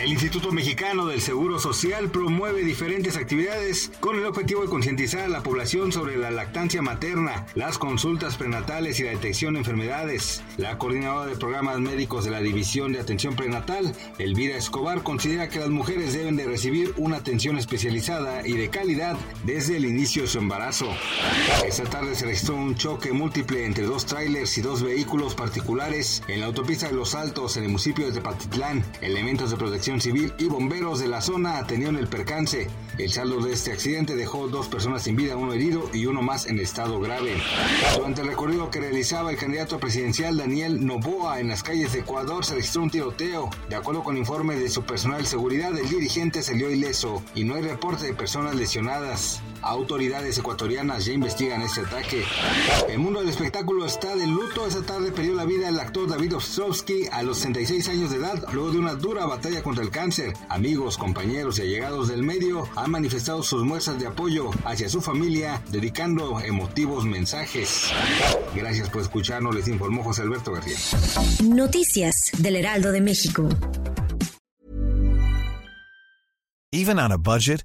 El Instituto Mexicano del Seguro Social promueve diferentes actividades con el objetivo de concientizar a la población sobre la lactancia materna, las consultas prenatales y la detección de enfermedades. La coordinadora de programas médicos de la División de Atención Prenatal, Elvira Escobar, considera que las mujeres deben de recibir una atención especializada y de calidad desde el inicio de su embarazo. Esta tarde se registró un choque múltiple entre dos trailers y dos vehículos particulares en la autopista de Los Altos en el municipio de Tepatitlán. Elementos de protección civil y bomberos de la zona atendieron el percance. El saldo de este accidente dejó dos personas sin vida, uno herido y uno más en estado grave. Durante el recorrido que realizaba el candidato presidencial Daniel Novoa en las calles de Ecuador se registró un tiroteo. De acuerdo con informes de su personal de seguridad, el dirigente salió ileso y no hay reporte de personas lesionadas. Autoridades ecuatorianas ya investigan este ataque. El mundo del espectáculo está de luto. Esta tarde perdió la vida el actor David Ostrovsky a los 66 años de edad, luego de una dura batalla contra el cáncer. Amigos, compañeros y allegados del medio han manifestado sus muestras de apoyo hacia su familia, dedicando emotivos mensajes. Gracias por escucharnos, les informó José Alberto García. Noticias del Heraldo de México. Even on a budget,